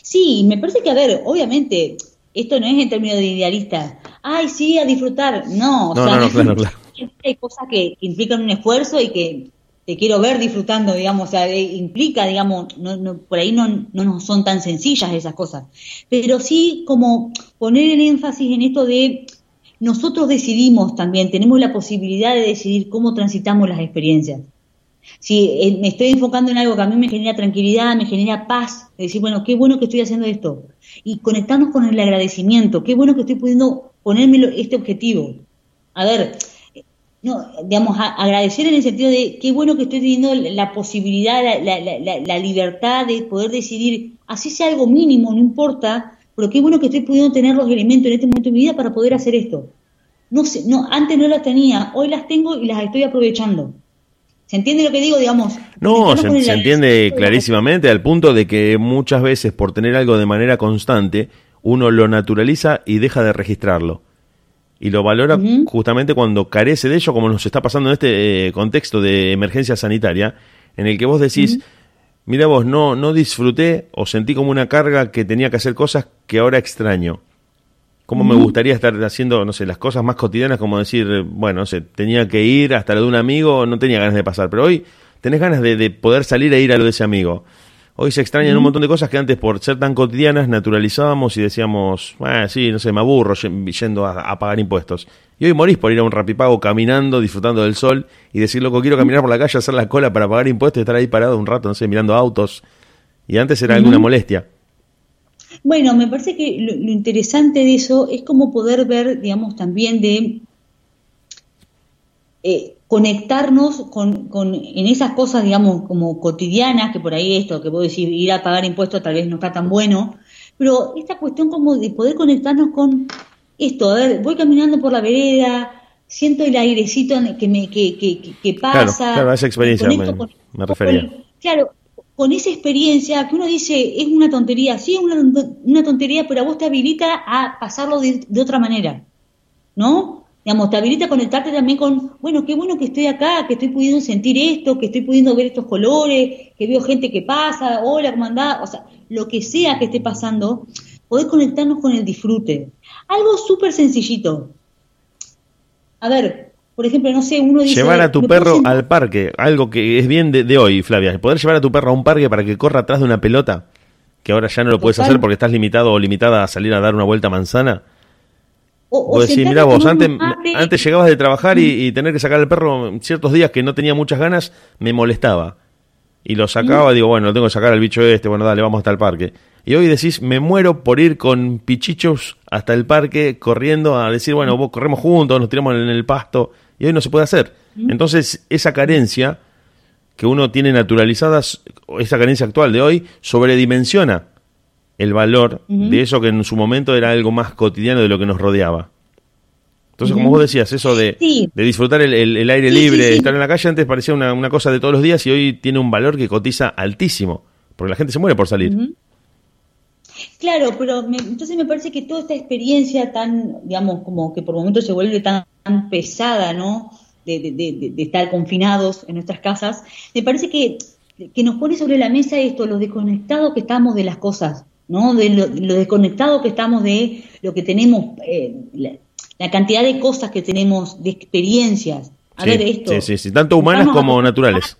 Sí, me parece que, a ver, obviamente, esto no es en términos de idealista. Ay, sí, a disfrutar. No, o sea, hay cosas que, implican un esfuerzo y que te quiero ver disfrutando, digamos, o sea, implica, digamos, no, no, por ahí no, no son tan sencillas esas cosas. Pero sí como poner el énfasis en esto de nosotros decidimos también, tenemos la posibilidad de decidir cómo transitamos las experiencias. Si eh, me estoy enfocando en algo que a mí me genera tranquilidad, me genera paz, decir, bueno, qué bueno que estoy haciendo esto. Y conectarnos con el agradecimiento, qué bueno que estoy pudiendo ponerme este objetivo. A ver, no, digamos, agradecer en el sentido de qué bueno que estoy teniendo la posibilidad, la, la, la, libertad de poder decidir, así sea algo mínimo, no importa, pero qué bueno que estoy pudiendo tener los elementos en este momento de mi vida para poder hacer esto. No sé, no, antes no las tenía, hoy las tengo y las estoy aprovechando. ¿Se entiende lo que digo, digamos? No, se, entiende clarísimamente al punto de que muchas veces por tener algo de manera constante, uno lo naturaliza y deja de registrarlo y lo valora justamente cuando carece de ello, como nos está pasando en este eh, contexto de emergencia sanitaria, en el que vos decís, mira vos, no, no disfruté o sentí como una carga que tenía que hacer cosas que ahora extraño. Como me gustaría estar haciendo, no sé, las cosas más cotidianas, como decir, bueno, no sé, tenía que ir hasta lo de un amigo, no tenía ganas de pasar, pero hoy tenés ganas de, de poder salir e ir a lo de ese amigo. Hoy se extrañan un montón de cosas que antes por ser tan cotidianas naturalizábamos y decíamos, ah, sí, no sé, me aburro yendo a, pagar impuestos. Y hoy morís por ir a un rapipago caminando, disfrutando del sol y decir, loco, quiero caminar por la calle, hacer la cola para pagar impuestos y estar ahí parado un rato, no sé, mirando autos. Y antes era alguna molestia. Bueno, me parece que lo, interesante de eso es como poder ver, digamos, también de eh, conectarnos con, con, en esas cosas, digamos, como cotidianas, que por ahí esto, que puedo decir, ir a pagar impuestos tal vez no está tan bueno, pero esta cuestión como de poder conectarnos con esto, a ver, voy caminando por la vereda, siento el airecito que me que, que, que pasa. Claro, esa experiencia me, refería. claro, con esa experiencia que uno dice, es una tontería, sí es una, una tontería, pero a vos te habilita a pasarlo de, de otra manera, ¿no? Digamos, te habilita a conectarte también con, bueno, qué bueno que estoy acá, que estoy pudiendo sentir esto, que estoy pudiendo ver estos colores, que veo gente que pasa, hola, hermandad, o sea, lo que sea que esté pasando, poder conectarnos con el disfrute. Algo súper sencillito. A ver, por ejemplo, no sé, uno dice... Llevar a tu perro al parque, algo que es bien de, hoy, Flavia. Poder llevar a tu perro a un parque para que corra atrás de una pelota, que ahora ya no lo puedes hacer porque estás limitado o limitada a salir a dar una vuelta manzana o, decir, mira vos, antes, antes llegabas de trabajar y, tener que sacar al perro ciertos días que no tenía muchas ganas, me molestaba. Y lo sacaba, digo, bueno, lo tengo que sacar al bicho este, bueno, dale, vamos hasta el parque. Y hoy decís, me muero por ir con pichichos hasta el parque corriendo a decir, bueno, vos corremos juntos, nos tiramos en el pasto, y hoy no se puede hacer. Entonces, esa carencia que uno tiene naturalizada, esa carencia actual de hoy, sobredimensiona el valor de eso que en su momento era algo más cotidiano de lo que nos rodeaba. Entonces, como vos decías, eso de, de disfrutar el, aire libre, estar en la calle, antes parecía una, cosa de todos los días y hoy tiene un valor que cotiza altísimo, porque la gente se muere por salir. Claro, pero entonces me parece que toda esta experiencia tan, digamos, como que por momentos se vuelve tan, pesada, ¿no? De, de, estar confinados en nuestras casas, me parece que, que nos pone sobre la mesa esto, lo desconectados que estamos de las cosas. ¿No? De lo, desconectado que estamos de lo que tenemos, eh, la, cantidad de cosas que tenemos, de experiencias. A ver esto. Sí, sí, tanto humanas como naturales.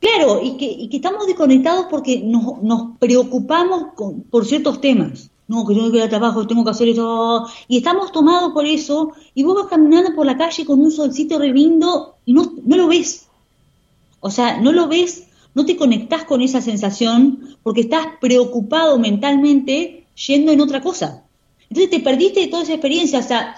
Claro, y que, y que estamos desconectados porque nos, nos preocupamos por ciertos temas. No, que tengo que ir a trabajo, tengo que hacer eso. Y estamos tomados por eso. Y vos vas caminando por la calle con un solcito re lindo y no, no lo ves. O sea, no lo ves no te conectás con esa sensación porque estás preocupado mentalmente yendo en otra cosa. Entonces te perdiste de toda esa experiencia. O sea,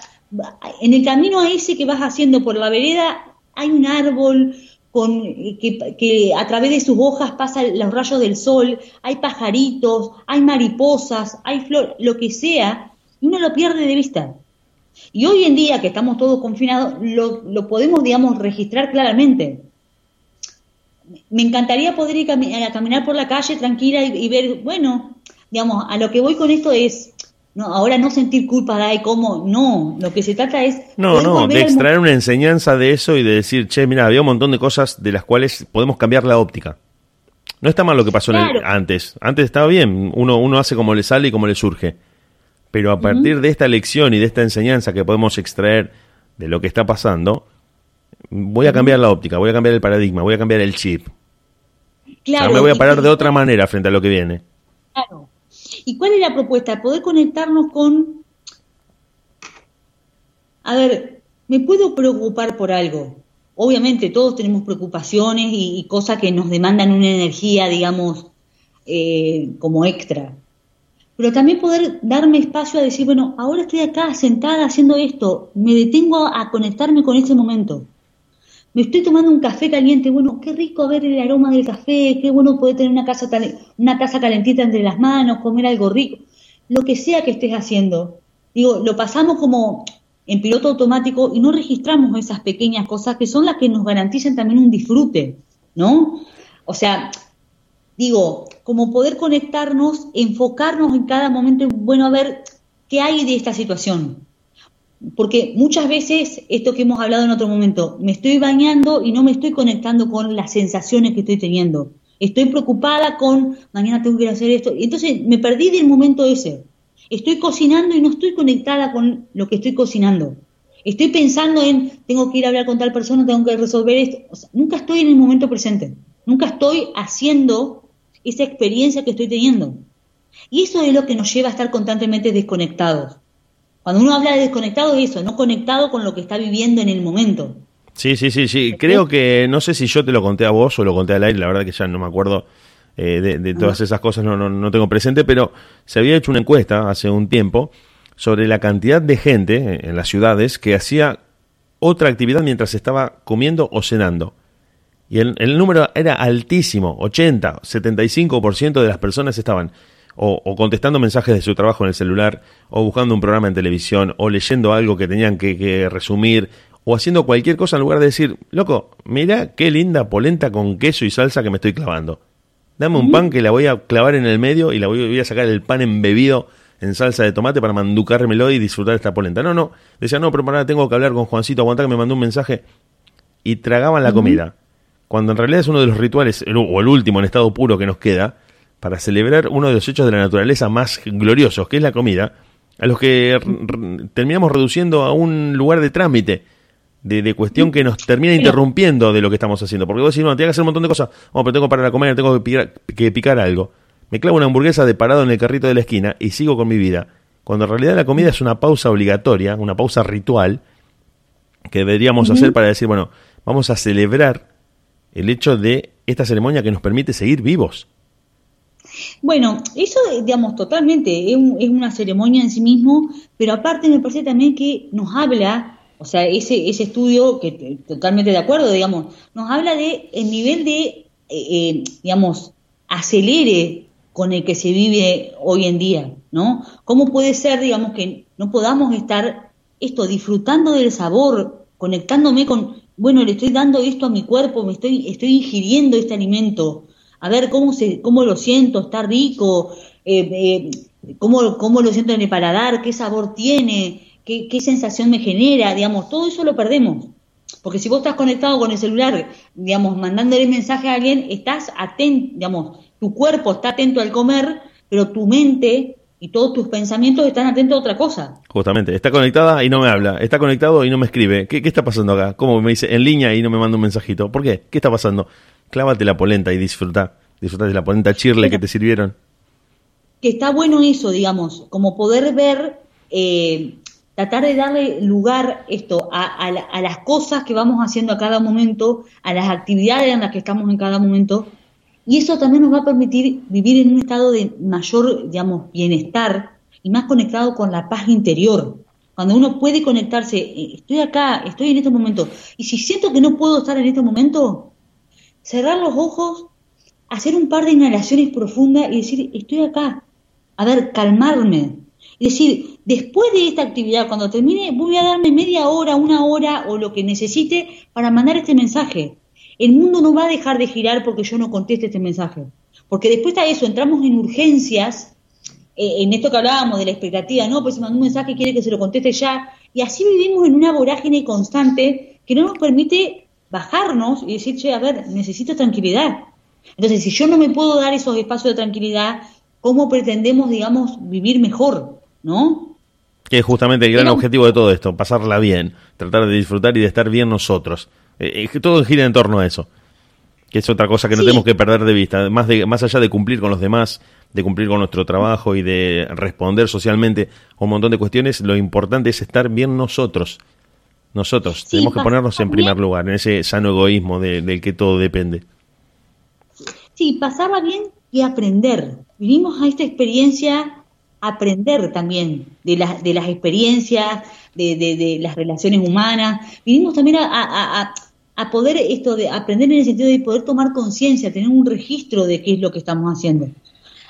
en el camino a ese que vas haciendo por la vereda hay un árbol con, que, a través de sus hojas pasan los rayos del sol, hay pajaritos, hay mariposas, hay flores, lo que sea, y uno lo pierde de vista. Y hoy en día que estamos todos confinados, lo, lo podemos, digamos, registrar claramente me encantaría poder ir a caminar por la calle tranquila y, ver, bueno, digamos, a lo que voy con esto es, no, ahora no sentir culpa de cómo, no, lo que se trata es... No, no, de extraer una enseñanza de eso y de decir, che, mira, había un montón de cosas de las cuales podemos cambiar la óptica. No está mal lo que pasó antes, antes estaba bien, uno, uno hace como le sale y como le surge. Pero a partir de esta lección y de esta enseñanza que podemos extraer de lo que está pasando, voy a cambiar la óptica, voy a cambiar el paradigma, voy a cambiar el chip. Claro, me voy a parar de otra manera frente a lo que viene. Claro. ¿Y cuál es la propuesta? Poder conectarnos con... A ver, me puedo preocupar por algo. Obviamente todos tenemos preocupaciones y, cosas que nos demandan una energía, digamos, eh, como extra. pero también poder darme espacio a decir, bueno, ahora estoy acá sentada haciendo esto, me detengo a conectarme con este momento. Me estoy tomando un café caliente, bueno, qué rico ver el aroma del café, qué bueno poder tener una casa, una casa calentita entre las manos, comer algo rico, lo que sea que estés haciendo. Digo, lo pasamos como en piloto automático y no registramos esas pequeñas cosas que son las que nos garantizan también un disfrute, ¿no? O sea, digo, como poder conectarnos, enfocarnos en cada momento, bueno, a ver qué hay de esta situación. Porque muchas veces, esto que hemos hablado en otro momento, me estoy bañando y no me estoy conectando con las sensaciones que estoy teniendo. Estoy preocupada con, mañana tengo que ir a hacer esto. Y entonces me perdí del momento ese. Estoy cocinando y no estoy conectada con lo que estoy cocinando. Estoy pensando en, tengo que ir a hablar con tal persona, tengo que resolver esto. nunca estoy en el momento presente. Nunca estoy haciendo esa experiencia que estoy teniendo. Y eso es lo que nos lleva a estar constantemente desconectados. Cuando uno habla de desconectado es eso, no conectado con lo que está viviendo en el momento. Sí, sí, sí, sí. Creo que, no sé si yo te lo conté a vos o lo conté al aire, la verdad que ya no me acuerdo eh, de, todas esas cosas, no, no, no tengo presente, pero se había hecho una encuesta hace un tiempo sobre la cantidad de gente en las ciudades que hacía otra actividad mientras estaba comiendo o cenando. Y el, número era altísimo, 80, 75% de las personas estaban o, contestando mensajes de su trabajo en el celular, o buscando un programa en televisión, o leyendo algo que tenían que, resumir, o haciendo cualquier cosa en lugar de decir, loco, mira qué linda polenta con queso y salsa que me estoy clavando. Dame un pan que la voy a clavar en el medio y la voy, a sacar el pan embebido en salsa de tomate para manducármelo y disfrutar esta polenta. No, no, decía, no, pero para tengo que hablar con Juancito, aguanta que me mandó un mensaje. Y tragaban la comida cuando en realidad es uno de los rituales, o el último en estado puro que nos queda, para celebrar uno de los hechos de la naturaleza más gloriosos, que es la comida, a los que terminamos reduciendo a un lugar de trámite, de, cuestión que nos termina interrumpiendo de lo que estamos haciendo. Porque vos decís, no, tengo que hacer un montón de cosas, oh, pero tengo para la comer, tengo que picar, que picar algo. Me clavo una hamburguesa de parado en el carrito de la esquina y sigo con mi vida. Cuando en realidad la comida es una pausa obligatoria, una pausa ritual, que deberíamos hacer para decir, bueno, vamos a celebrar el hecho de esta ceremonia que nos permite seguir vivos. Bueno, eso, digamos, totalmente, es, una ceremonia en sí mismo, pero aparte me parece también que nos habla, o sea, ese, ese estudio, que totalmente de acuerdo, digamos, nos habla de el nivel de, eh, eh, digamos, acelere con el que se vive hoy en día, ¿no? ¿Cómo puede ser, digamos, que no podamos estar esto disfrutando del sabor, conectándome con, bueno, le estoy dando esto a mi cuerpo, me estoy, estoy ingiriendo este alimento, a ver cómo, se, cómo lo siento, está rico, eh, eh, cómo, cómo, lo siento en el paladar, qué sabor tiene, qué, qué sensación me genera, digamos, todo eso lo perdemos. Porque si vos estás conectado con el celular, digamos, mandándole mensaje a alguien, estás atento, digamos, tu cuerpo está atento al comer, pero tu mente y todos tus pensamientos están atentos a otra cosa. Justamente, está conectada y no me habla, está conectado y no me escribe. ¿Qué, está pasando acá? ¿Cómo me dice en línea y no me manda un mensajito? ¿Por qué? ¿Qué está pasando? Clávate la polenta y disfruta. Disfruta de la polenta chirle que te sirvieron. Que está bueno eso, digamos, como poder ver, eh, tratar de darle lugar esto a, a las cosas que vamos haciendo a cada momento, a las actividades en las que estamos en cada momento, y eso también nos va a permitir vivir en un estado de mayor, digamos, bienestar y más conectado con la paz interior. Cuando uno puede conectarse, eh, estoy acá, estoy en este momento, y si siento que no puedo estar en este momento, cerrar los ojos, hacer un par de inhalaciones profundas y decir, estoy acá. A ver, calmarme. Y decir, después de esta actividad, cuando termine, voy a darme media hora, una hora o lo que necesite para mandar este mensaje el mundo no va a dejar de girar porque yo no conteste este mensaje. Porque después de eso, entramos en urgencias, eh, en esto que hablábamos de la expectativa, no, pues se mandó un mensaje, quiere que se lo conteste ya, y así vivimos en una vorágine constante que no nos permite bajarnos y decir, che, a ver, necesito tranquilidad. Entonces, si yo no me puedo dar esos espacios de tranquilidad, ¿cómo pretendemos, digamos, vivir mejor? ¿No? Que es justamente el gran objetivo de todo esto, pasarla bien, tratar de disfrutar y de estar bien nosotros. Eh, eh, todo gira en torno a eso. Que es otra cosa que no tenemos que perder de vista. Más, de, más allá de cumplir con los demás, de cumplir con nuestro trabajo y de responder socialmente a un montón de cuestiones, lo importante es estar bien nosotros. Nosotros tenemos que ponernos en primer lugar, en ese sano egoísmo del que todo depende. Sí, pasarla bien y aprender. Vinimos a esta experiencia aprender también de, las de las experiencias, de, de, las relaciones humanas. Vinimos también a, a, poder esto de aprender en el sentido de poder tomar conciencia, tener un registro de qué es lo que estamos haciendo.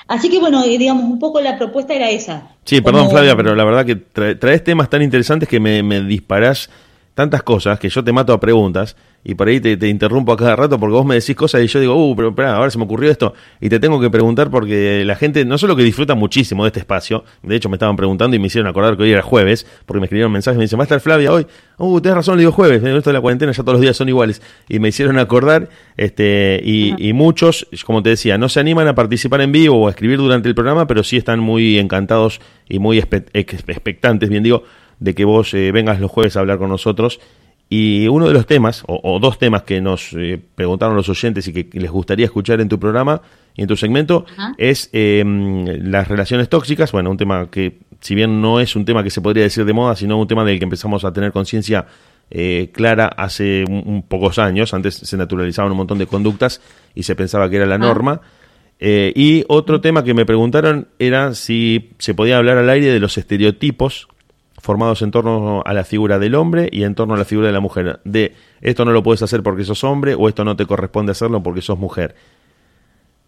Así que bueno, eh, digamos, un poco la propuesta era esa. Sí, perdón Flavia, pero la verdad que traes temas tan interesantes que me, me disparás tantas cosas que yo te mato a preguntas y por ahí te, interrumpo a cada rato porque vos me decís cosas y yo digo, uh, pero espera, ahora se me ocurrió esto y te tengo que preguntar porque la gente no solo que disfruta muchísimo de este espacio, de hecho me estaban preguntando y me hicieron acordar que hoy era jueves porque me escribieron mensajes y me dicen, va a estar Flavia hoy, uh, tenés razón, le digo jueves, esto de la cuarentena ya todos los días son iguales y me hicieron acordar este y, y muchos, como te decía, no se animan a participar en vivo o a escribir durante el programa, pero sí están muy encantados y muy expectantes, bien digo, de que vos eh, vengas los jueves a hablar con nosotros y uno de los temas, o, dos temas que nos eh, preguntaron los oyentes y que les gustaría escuchar en tu programa y en tu segmento, es em, las relaciones tóxicas. Bueno, un tema que, si bien no es un tema que se podría decir de moda, sino un tema del que empezamos a tener conciencia eh, clara hace un, pocos años. Antes se naturalizaban un montón de conductas y se pensaba que era la ah. norma. Eh, y otro tema que me preguntaron era si se podía hablar al aire de los estereotipos formados en torno a la figura del hombre y en torno a la figura de la mujer. De esto no lo puedes hacer porque sos hombre o esto no te corresponde hacerlo porque sos mujer.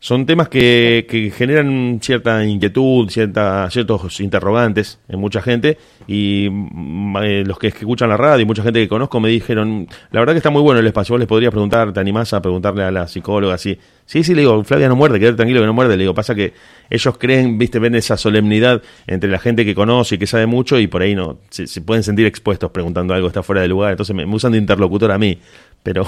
Son temas que, que generan cierta inquietud, cierta, ciertos interrogantes en mucha gente. Y mm, eh, los que escuchan la radio y mucha gente que conozco me dijeron, la verdad que está muy bueno el espacio, vos les podrías preguntar, te animás a preguntarle a la psicóloga así. Sí, sí, le digo, Flavia no muerde, quédate tranquilo que no muerde, le digo, pasa que ellos creen, viste, ven esa solemnidad entre la gente que conoce y que sabe mucho y por ahí no, se, pueden sentir expuestos preguntando algo, está fuera de lugar, entonces me usan de interlocutor a mí, pero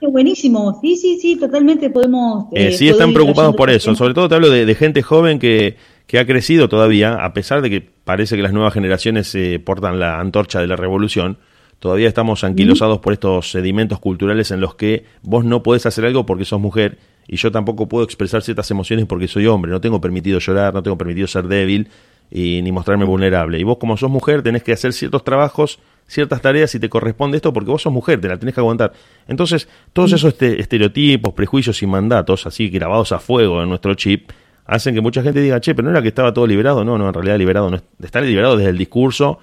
buenísimo, sí, sí, sí, totalmente podemos... Eh, sí, están preocupados por eso, sobre todo te hablo de, gente joven que, que, ha crecido todavía, a pesar de que parece que las nuevas generaciones eh, portan la antorcha de la revolución, todavía estamos anquilosados por estos sedimentos culturales en los que vos no podés hacer algo porque sos mujer y yo tampoco puedo expresar ciertas emociones porque soy hombre, no tengo permitido llorar, no tengo permitido ser débil y ni mostrarme vulnerable. Y vos como sos mujer tenés que hacer ciertos trabajos ciertas tareas si te corresponde esto porque vos sos mujer, te la tenés que aguantar. Entonces, todos esos este, estereotipos, prejuicios y mandatos, así grabados a fuego en nuestro chip, hacen que mucha gente diga, che, pero no era que estaba todo liberado. No, no, en realidad liberado no está liberado desde el discurso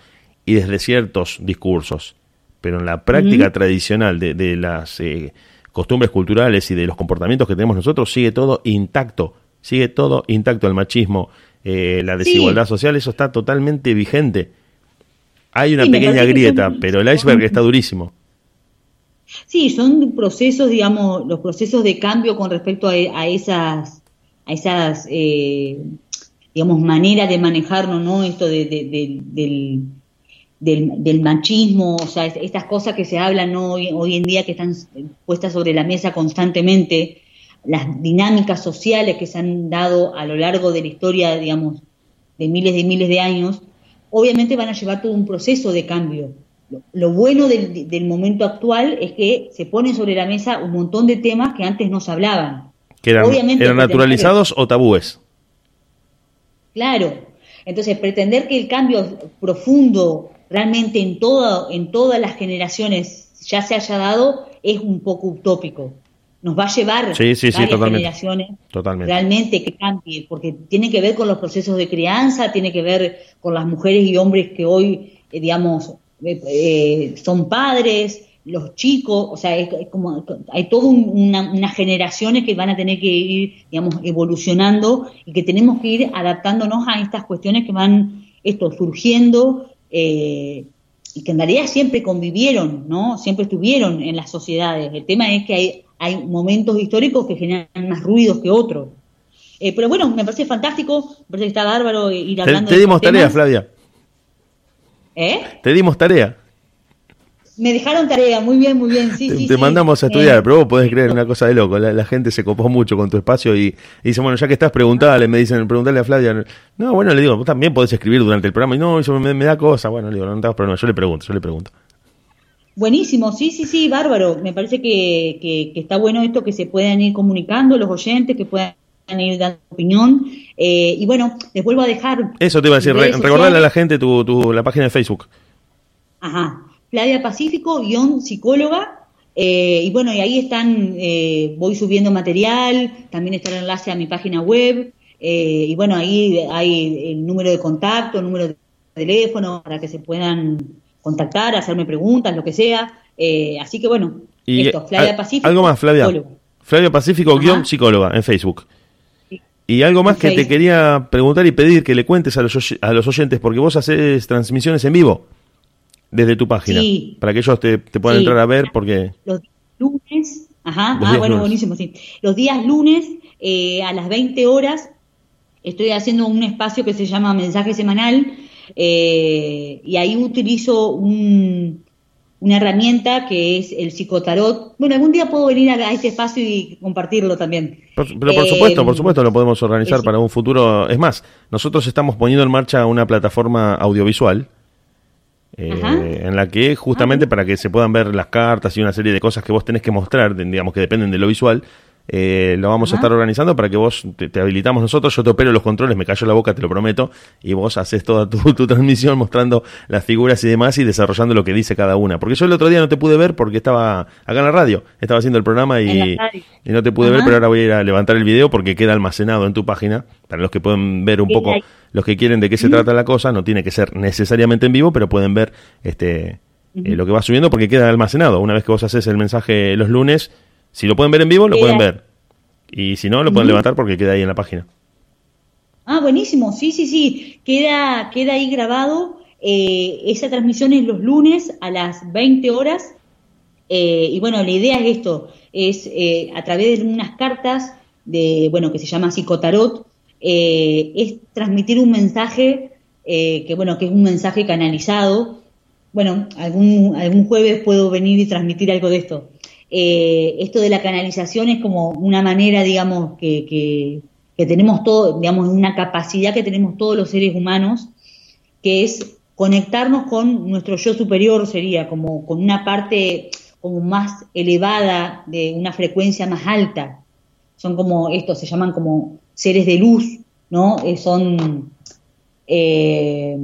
y desde ciertos discursos. Pero en la práctica tradicional de, las eh, costumbres culturales y de los comportamientos que tenemos nosotros, sigue todo intacto. Sigue todo intacto. El machismo, eh, la desigualdad social, eso está totalmente vigente. Hay una pequeña grieta, pero el iceberg está durísimo. Sí, son procesos, digamos, los procesos de cambio con respecto a, esas, a esas, eh, digamos, maneras de manejarnos, ¿no? Esto de, del, del, machismo, o sea, estas cosas que se hablan hoy, hoy en día que están puestas sobre la mesa constantemente, las dinámicas sociales que se han dado a lo largo de la historia, digamos, de miles y miles de años, obviamente van a llevar todo un proceso de cambio. Lo, bueno del, momento actual es que se ponen sobre la mesa un montón de temas que antes no se hablaban. ¿Que eran, eran naturalizados o tabúes? Claro. Entonces, pretender que el cambio profundo realmente en, todo, en todas las generaciones ya se haya dado es un poco utópico nos va a llevar sí, sí, varias generaciones realmente que cambie, porque tiene que ver con los procesos de crianza, tiene que ver con las mujeres y hombres que hoy, eh, digamos, eh, eh, son padres, los chicos, o sea, es, como hay todas unas generaciones que van a tener que ir, digamos, evolucionando y que tenemos que ir adaptándonos a estas cuestiones que van esto surgiendo y que en realidad siempre convivieron, ¿no? Siempre estuvieron en las sociedades. El tema es que hay hay momentos históricos que generan más ruidos que otros. Eh, pero bueno, me parece fantástico, me parece que está bárbaro ir hablando Te, te dimos tarea, Flavia. ¿Eh? Te dimos tarea. Me dejaron tarea, muy bien, muy bien. Sí, te, sí, te mandamos a estudiar, eh, pero vos podés creer una cosa de loco. La, gente se copó mucho con tu espacio y, dice, bueno, ya que estás, preguntale. Me dicen, preguntale a Flavia. No, bueno, le digo, vos también podés escribir durante el programa. Y no, eso me, da cosa. Bueno, le digo, no, no problema. Yo le pregunto, yo le pregunto. Buenísimo, sí, sí, sí, bárbaro. Me parece que, que, está bueno esto que se puedan ir comunicando los oyentes, que puedan ir dando opinión. Eh, y bueno, les vuelvo a dejar. Eso te iba a decir, recordarle a la gente tu, tu, la página de Facebook. Ajá, Flavia Pacífico, guion psicóloga. Eh, y bueno, y ahí están, eh, voy subiendo material, también está el enlace a mi página web. Eh, y bueno, ahí hay el número de contacto, el número de teléfono para que se puedan contactar, hacerme preguntas, lo que sea. Eh, así que bueno, y esto, Flavia Pacífico. Algo más, Flavia. Flavia Pacífico, guion psicóloga en Facebook. Y algo más que te quería preguntar y pedir que le cuentes a los, a los oyentes, porque vos haces transmisiones en vivo desde tu página, para que ellos te, puedan entrar a ver, porque... Los lunes, ajá, ah, bueno, buenísimo, sí. Los días lunes eh, a las 20 horas estoy haciendo un espacio que se llama Mensaje Semanal eh, y ahí utilizo un, una herramienta que es el psicotarot. Bueno, algún día puedo venir a, este espacio y compartirlo también. pero por supuesto, por eh, supuesto lo podemos organizar para un futuro. Es más, nosotros estamos poniendo en marcha una plataforma audiovisual. Eh, en la que justamente ah. para que se puedan ver las cartas y una serie de cosas que vos tenés que mostrar, digamos que dependen de lo visual, eh, lo vamos a estar organizando para que vos te, habilitamos nosotros, yo te opero los controles, me cayó la boca, te lo prometo, y vos haces toda tu, transmisión mostrando las figuras y demás y desarrollando lo que dice cada una. Porque yo el otro día no te pude ver porque estaba acá en la radio, estaba haciendo el programa y, no te pude ver, pero ahora voy a ir a levantar el video porque queda almacenado en tu página, para los que pueden ver un poco, los que quieren de qué se trata la cosa, no tiene que ser necesariamente en vivo, pero pueden ver este eh, lo que va subiendo porque queda almacenado. Una vez que vos haces el mensaje los lunes, si lo pueden ver en vivo, lo pueden ver. Y si no, lo pueden levantar porque queda ahí en la página. Ah, buenísimo. Sí, sí, sí. Queda, queda ahí grabado. Eh, esa transmisión es los lunes a las 20 horas. Eh, y bueno, la idea es esto, es eh, a través de unas cartas de, bueno, que se llama psicotarot, es transmitir un mensaje que, bueno, que es un mensaje canalizado. Bueno, algún, algún jueves puedo venir y transmitir algo de esto. Eh, esto de la canalización es como una manera, digamos, que, tenemos todo, digamos, una capacidad que tenemos todos los seres humanos, que es conectarnos con nuestro yo superior, sería como con una parte como más elevada, de una frecuencia más alta. Son como, estos se llaman como seres de luz, ¿no? Eh, son eh,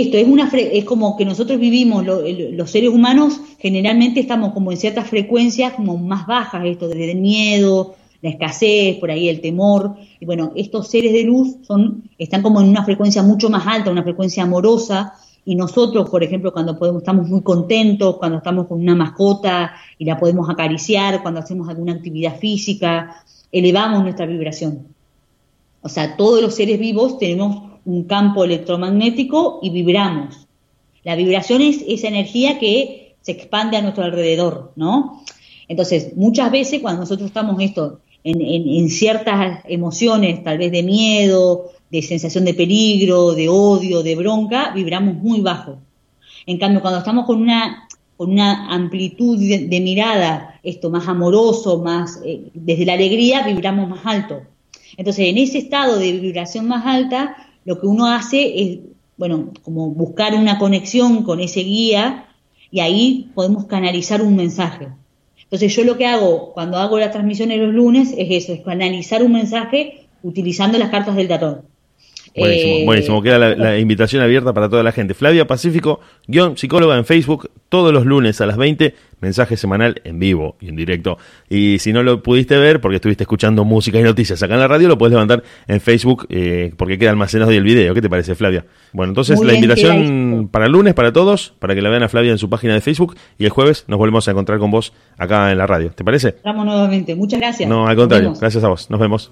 esto es una es como que nosotros vivimos los seres humanos generalmente estamos como en ciertas frecuencias como más bajas esto desde el miedo la escasez por ahí el temor y bueno estos seres de luz son están como en una frecuencia mucho más alta una frecuencia amorosa y nosotros por ejemplo cuando podemos estamos muy contentos cuando estamos con una mascota y la podemos acariciar cuando hacemos alguna actividad física elevamos nuestra vibración. O sea todos los seres vivos tenemos un campo electromagnético y vibramos. La vibración es esa energía que se expande a nuestro alrededor, ¿no? Entonces, muchas veces cuando nosotros estamos esto, en, ciertas emociones, tal vez de miedo, de sensación de peligro, de odio, de bronca, vibramos muy bajo. En cambio, cuando estamos con una, con una amplitud de, mirada, esto más amoroso, más eh, desde la alegría, vibramos más alto. Entonces, en ese estado de vibración más alta, lo que uno hace es, bueno, como buscar una conexión con ese guía y ahí podemos canalizar un mensaje. Entonces yo lo que hago cuando hago la transmisión en los lunes es eso, es canalizar un mensaje utilizando las cartas del tarot. Buenísimo, eh, buenísimo. Queda la, invitación abierta para toda la gente. Flavia Pacífico, guion psicóloga en Facebook, todos los lunes a las 20, mensaje semanal en vivo y en directo. Y si no lo pudiste ver porque estuviste escuchando música y noticias acá en la radio, lo puedes levantar en Facebook eh, porque queda almacenado el video. ¿Qué te parece, Flavia? Bueno, entonces la invitación para el lunes, para todos, para que la vean a Flavia en su página de Facebook y el jueves nos volvemos a encontrar con vos acá en la radio. ¿Te parece? Estamos nuevamente. Muchas gracias. No, al contrario. Gracias a vos. Nos vemos.